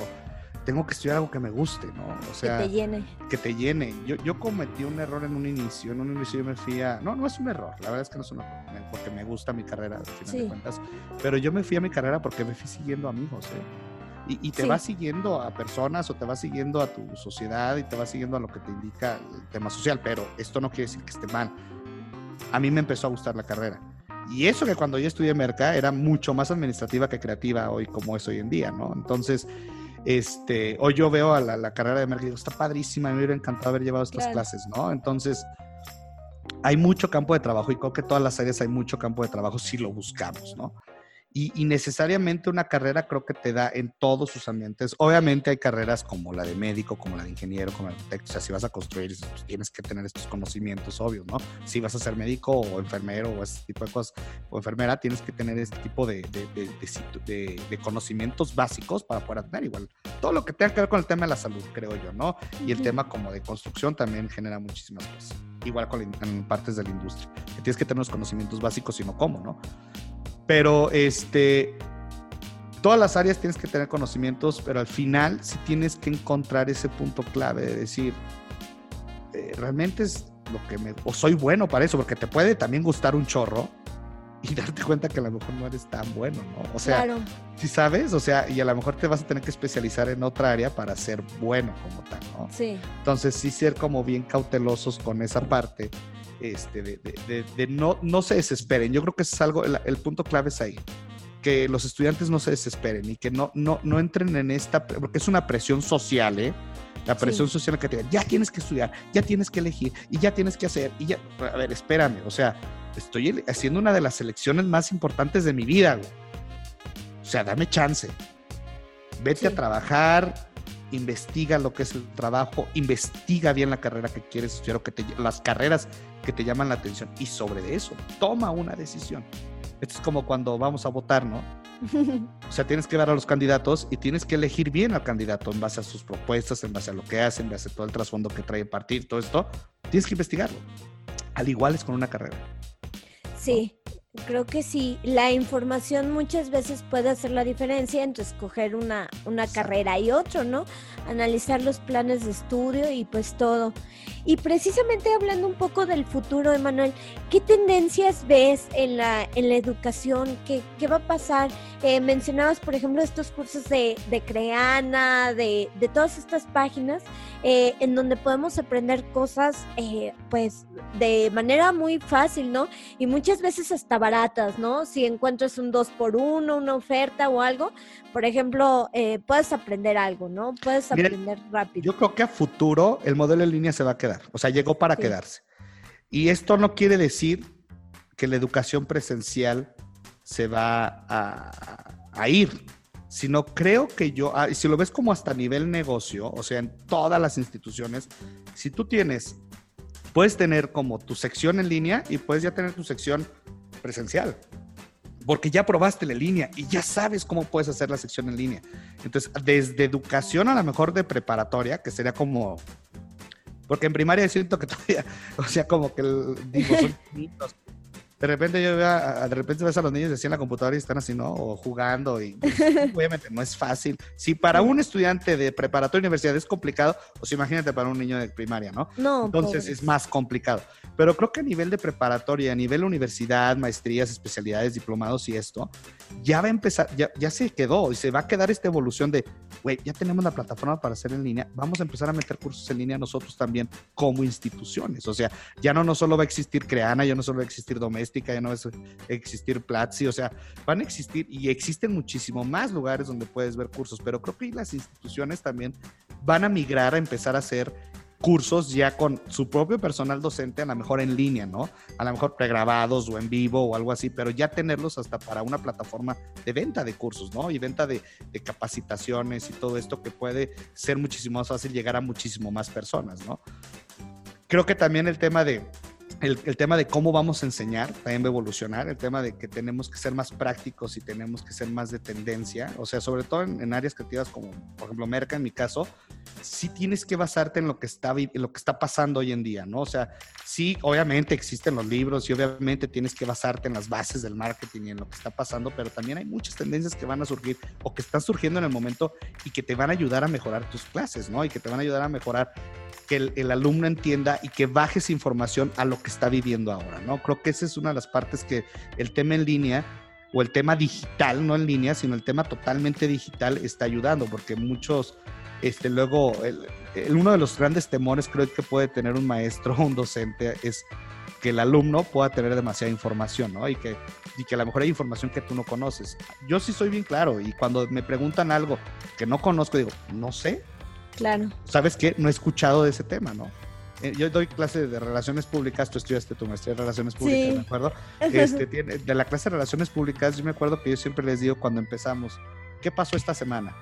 tengo que estudiar algo que me guste, ¿no? O sea, que te llene. que te llene. Yo, yo cometí un error en un inicio. En un inicio yo me fui a. No, no es un error. La verdad es que no es un error. Porque me gusta mi carrera, al final Sí. de cuentas. Pero yo me fui a mi carrera porque me fui siguiendo amigos, ¿eh? Y, y te Sí. vas siguiendo a personas o te vas siguiendo a tu sociedad y te vas siguiendo a lo que te indica el tema social. Pero esto no quiere decir que esté mal. A mí me empezó a gustar la carrera. Y eso que cuando yo estudié Merca era mucho más administrativa que creativa hoy como es hoy en día, ¿no? Entonces, este, hoy yo veo a la, la carrera de Merca y digo, está padrísima, me hubiera encantado haber llevado estas Claro. clases, ¿no? Entonces, hay mucho campo de trabajo y creo que todas las áreas hay mucho campo de trabajo si lo buscamos, ¿no? Y, y necesariamente una carrera creo que te da en todos sus ambientes. Obviamente hay carreras como la de médico, como la de ingeniero, como la de arquitecto. O sea, si vas a construir, pues, tienes que tener estos conocimientos obvios, ¿no? Si vas a ser médico o enfermero o ese tipo de cosas, o enfermera, tienes que tener este tipo de, de, de, de conocimientos básicos para poder atender igual. Todo lo que tenga que ver con el tema de la salud, creo yo, ¿no? Y el tema como de construcción también genera muchísimas cosas. Igual con en partes de la industria. Que tienes que tener los conocimientos básicos y no cómo, ¿no? Pero este, todas las áreas tienes que tener conocimientos, pero al final sí tienes que encontrar ese punto clave de decir, eh, realmente es lo que me, o soy bueno para eso, porque te puede también gustar un chorro y darte cuenta que a lo mejor no eres tan bueno, ¿no? O sea, claro, si sabes, o sea, y a lo mejor te vas a tener que especializar en otra área para ser bueno como tal, ¿no? sí, Entonces sí ser como bien cautelosos con esa parte, este, de, de- de- de no, no se desesperen. Yo creo que es algo, el, el punto clave es ahí, que los estudiantes no se desesperen y que no, no, no entren en esta, porque es una presión social, ¿eh? La presión social que te digan, ya tienes que estudiar, ya tienes que elegir y ya tienes que hacer. Y ya, a ver, espérame, o sea, estoy haciendo una de las elecciones más importantes de mi vida, güey. O sea, dame chance. Vete Sí. a trabajar, investiga lo que es el trabajo, investiga bien la carrera que quieres estudiar o que te, las carreras que te llaman la atención y sobre eso toma una decisión. Esto es como cuando vamos a votar, ¿no? O sea, tienes que ver a los candidatos y tienes que elegir bien al candidato en base a sus propuestas, en base a lo que hacen, en base a todo el trasfondo que trae el partido, todo esto. Tienes que investigarlo. Al igual es con una carrera. sí. Creo que sí, la información muchas veces puede hacer la diferencia entre escoger una, una carrera y otro, ¿no? Analizar los planes de estudio y pues todo. Y precisamente hablando un poco del futuro, Emanuel, ¿qué tendencias ves en la, en la educación? ¿Qué, qué va a pasar? Eh, mencionabas, por ejemplo, estos cursos de, de Creana, de, de todas estas páginas, eh, en donde podemos aprender cosas, eh, pues, de manera muy fácil, ¿no? Y muchas veces hasta baratas, ¿no? Si encuentras un 2 por 1 una oferta o algo, por ejemplo, eh, puedes aprender algo, ¿no? Puedes Mira, aprender rápido. Yo creo que a futuro el modelo en línea se va a quedar. O sea, llegó para Sí. quedarse. Y esto no quiere decir que la educación presencial se va a, ir, sino creo que yo, ah, si lo ves como hasta nivel negocio, o sea, en todas las instituciones, si tú tienes, puedes tener como tu sección en línea y puedes ya tener tu sección presencial porque ya probaste la línea y ya sabes cómo puedes hacer la sección en línea. Entonces, desde educación a lo mejor de preparatoria, que sería como, porque en primaria siento que todavía, o sea, como que digo, son de repente yo veo, de repente ves a los niños así en la computadora y están así, ¿no? O jugando y pues, obviamente no es fácil. Si para un estudiante de preparatoria universidad es complicado, pues imagínate para un niño de primaria, ¿no? No. Entonces es más complicado. Pero creo que a nivel de preparatoria, a nivel universidad, maestrías, especialidades, diplomados y esto, ya va a empezar, ya, ya se quedó y se va a quedar esta evolución de, güey, ya tenemos la plataforma para hacer en línea, vamos a empezar a meter cursos en línea nosotros también como instituciones. O sea, ya no, no solo va a existir Creana, ya no solo va a existir Doméstica, ya no va a existir Platzi, o sea, van a existir y existen muchísimo más lugares donde puedes ver cursos, pero creo que las instituciones también van a migrar a empezar a hacer cursos ya con su propio personal docente, a lo mejor en línea, ¿no? A lo mejor pregrabados o en vivo o algo así, pero ya tenerlos hasta para una plataforma de venta de cursos, ¿no? Y venta de, capacitaciones y todo esto que puede ser muchísimo más fácil llegar a muchísimo más personas, ¿no? Creo que también el tema de el, tema de cómo vamos a enseñar también va a evolucionar, el tema de que tenemos que ser más prácticos y tenemos que ser más de tendencia, o sea, sobre todo en, áreas creativas como, por ejemplo, Merca, en mi caso, sí tienes que basarte en lo que está, en lo que está pasando hoy en día, ¿no? O sea, sí, obviamente existen los libros y obviamente tienes que basarte en las bases del marketing y en lo que está pasando, pero también hay muchas tendencias que van a surgir o que están surgiendo en el momento y que te van a ayudar a mejorar tus clases, ¿no? Y que te van a ayudar a mejorar que el, alumno entienda y que bajes información a lo que está viviendo ahora, ¿no? Creo que esa es una de las partes que el tema en línea o el tema digital, no en línea, sino el tema totalmente digital está ayudando, porque muchos, este, luego, uno de los grandes temores creo que puede tener un maestro o un docente es que el alumno pueda tener demasiada información, ¿no? Y que, y que a lo mejor hay información que tú no conoces. Yo sí soy bien claro y cuando me preguntan algo que no conozco, digo, no sé, Claro. ¿Sabes qué? No he escuchado de ese tema, ¿no? Eh, yo doy clase de relaciones públicas, tú estudiaste tu maestría de relaciones públicas, ¿me acuerdo? Este, de la clase de relaciones públicas, yo me acuerdo que yo siempre les digo cuando empezamos, ¿qué pasó esta semana?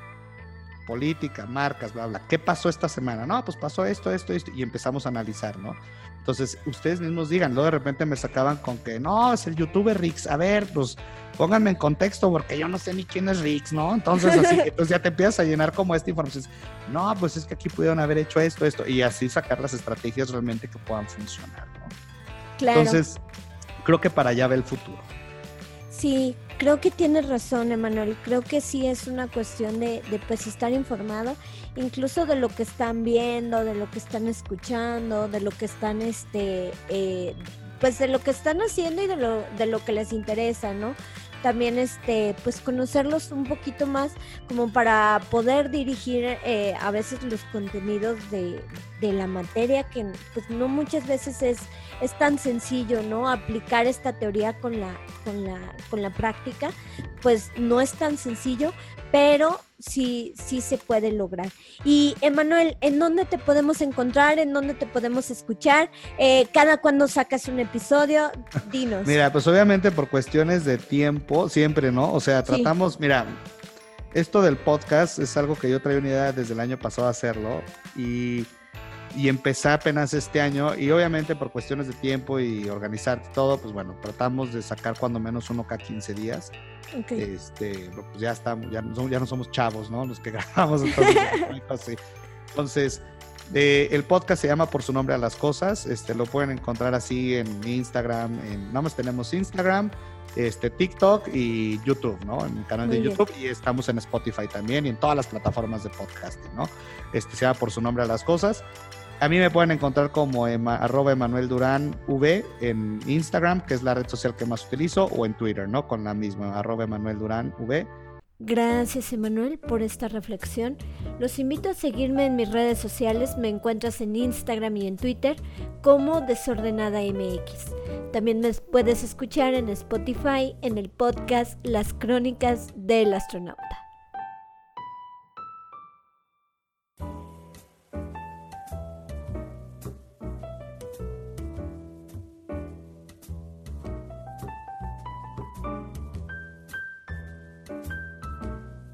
Política, marcas, bla, bla. ¿Qué pasó esta semana? No, pues pasó esto, esto, esto, y empezamos a analizar, ¿no? Entonces, ustedes mismos digan, luego de repente me sacaban con que, no, es el youtuber Rix, a ver, pues pónganme en contexto porque yo no sé ni quién es Rix, ¿no? Entonces, así, entonces ya te empiezas a llenar como esta información. No, pues es que aquí pudieron haber hecho esto, esto, y así sacar las estrategias realmente que puedan funcionar, ¿no? Claro. Entonces, creo que para allá ve el futuro. Sí, creo que tienes razón, Emanuel. Creo que sí es una cuestión de, de, pues estar informado, incluso de lo que están viendo, de lo que están escuchando, de lo que están, este, eh, pues de lo que están haciendo y de lo, de lo que les interesa, ¿no? También este pues conocerlos un poquito más como para poder dirigir eh, a veces los contenidos de, de, la materia que pues no muchas veces es, es tan sencillo no aplicar esta teoría con la con la con la práctica pues no es tan sencillo pero sí, sí se puede lograr. Y Emanuel, ¿en dónde te podemos encontrar? ¿En dónde te podemos escuchar? Eh, ¿Cada cuando sacas un episodio? Dinos. Mira, pues obviamente por cuestiones de tiempo, siempre, ¿no? O sea, tratamos, mira, esto del podcast es algo que yo traía una idea desde el año pasado a hacerlo y y empecé apenas este año y obviamente por cuestiones de tiempo y organizar todo, pues bueno, tratamos de sacar cuando menos uno cada 15 días. Este, pues ya estamos, ya no, ya no somos chavos, ¿no? Los que grabamos entonces, entonces eh, el podcast se llama Por su nombre a las cosas, este, lo pueden encontrar así en Instagram, en, nada más tenemos Instagram, este, TikTok y YouTube, ¿no? En mi canal de YouTube y estamos en Spotify también y en todas las plataformas de podcasting, ¿no? Este se llama Por su nombre a las cosas. A mí me pueden encontrar como arroba Emanuel Durán V en Instagram, que es la red social que más utilizo, o en Twitter, ¿no? Con la misma, arroba Emanuel Durán V. Gracias Emanuel por esta reflexión. Los invito a seguirme en mis redes sociales. Me encuentras en Instagram y en Twitter como Desordenada MX. También me puedes escuchar en Spotify en el podcast Las Crónicas del Astronauta.